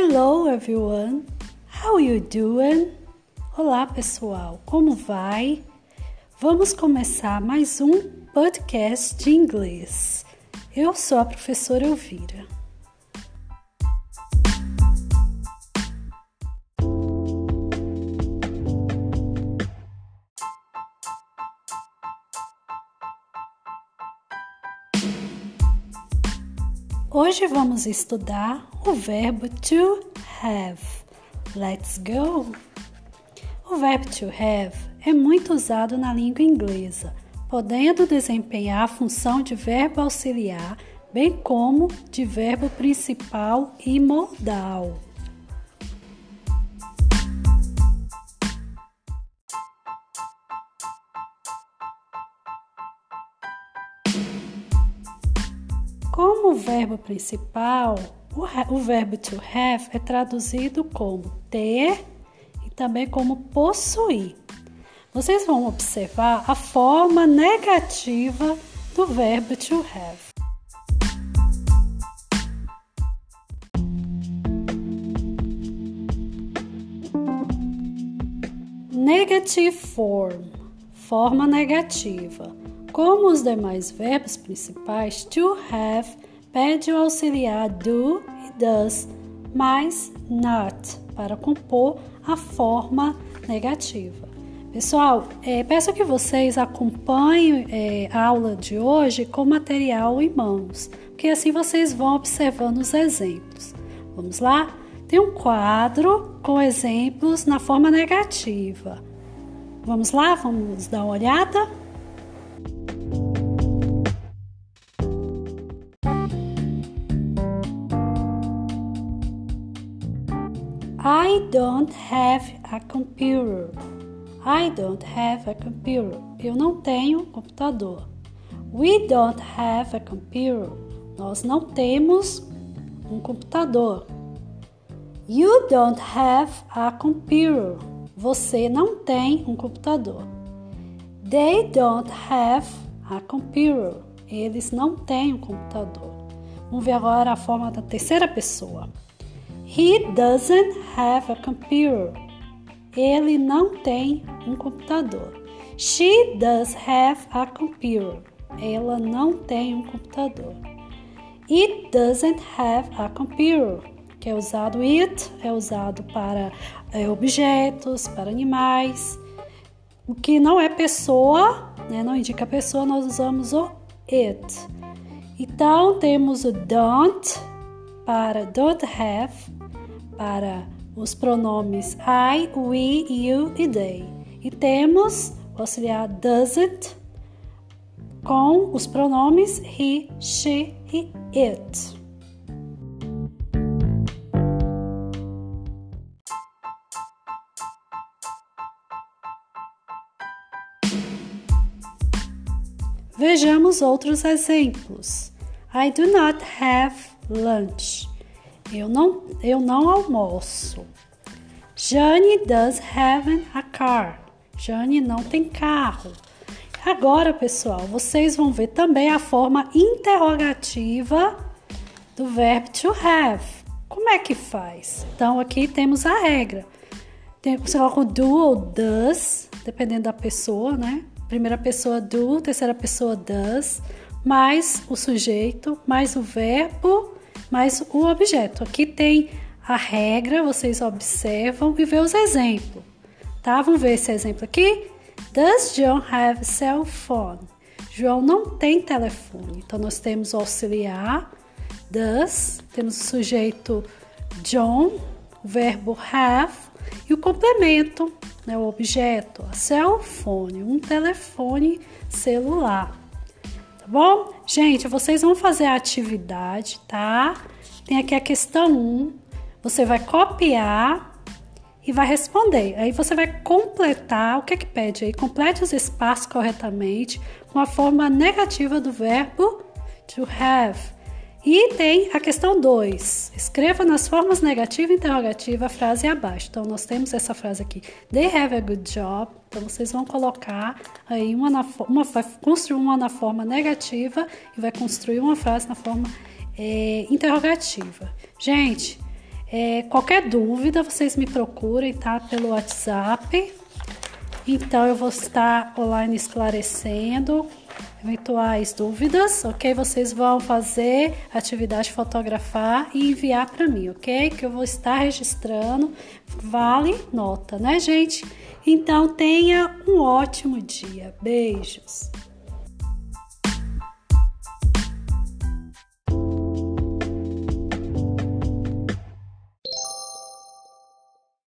Hello everyone, how you doing? Olá pessoal, como vai? Vamos começar mais um podcast de inglês. Eu sou a professora Elvira. Hoje vamos estudar o verbo to have. Let's go! O verbo to have é muito usado na língua inglesa, podendo desempenhar a função de verbo auxiliar, bem como de verbo principal e modal. Como verbo principal, o, verbo to have é traduzido como ter e também como possuir. Vocês vão observar a forma negativa do verbo to have. Negative form, forma negativa. Como os demais verbos principais, to have pede o auxiliar do e does, mas not para compor a forma negativa. Pessoal, é, peço que vocês acompanhem é, a aula de hoje com material em mãos, porque assim vocês vão observando os exemplos. Vamos lá? Tem um quadro com exemplos na forma negativa. Vamos lá? Vamos dar uma olhada? I don't have a computer. I don't have a computer. Eu não tenho computador. We don't have a computer. Nós não temos um computador. You don't have a computer. Você não tem um computador. They don't have a computer. Eles não têm um computador. Vamos ver agora a forma da terceira pessoa. He doesn't have a computer. Ele não tem um computador. She does have a computer. Ela não tem um computador. It doesn't have a computer. Que é usado it, é usado para é, objetos, para animais. O que não é pessoa, né, não indica pessoa, nós usamos o it. Então temos o don't para don't have para os pronomes I, we, you e they. E temos o auxiliar doesn't com os pronomes he, she e it. Vejamos outros exemplos. I do not have lunch. Eu não, eu não almoço. Jane does have a car. Jane não tem carro. Agora, pessoal, vocês vão ver também a forma interrogativa do verbo to have. Como é que faz? Então, aqui temos a regra. Tem, você coloca o do ou does, dependendo da pessoa, né? Primeira pessoa do, terceira pessoa does, mais o sujeito, mais o verbo mas o objeto. Aqui tem a regra, vocês observam e vê os exemplos. Tá? Vamos ver esse exemplo aqui. Does John have cell phone? João não tem telefone. Então nós temos o auxiliar does, temos o sujeito John, o verbo have e o complemento, né, o objeto, cell phone, um telefone celular bom? Gente, vocês vão fazer a atividade, tá? Tem aqui a questão 1. Você vai copiar e vai responder. Aí você vai completar, o que é que pede aí? Complete os espaços corretamente com a forma negativa do verbo to have. E tem a questão 2. Escreva nas formas negativa e interrogativa a frase abaixo. Então, nós temos essa frase aqui. They have a good job. Então, vocês vão colocar aí uma, uma vai construir uma na forma negativa e vai construir uma frase na forma é, interrogativa. Gente, É, qualquer dúvida, vocês me procurem, tá? Pelo WhatsApp. Então, eu vou estar online esclarecendo eventuais dúvidas, ok? Vocês vão fazer atividade fotografar e enviar para mim, ok? Que eu vou estar registrando. Vale nota, né, gente? Então, tenha um ótimo dia. Beijos.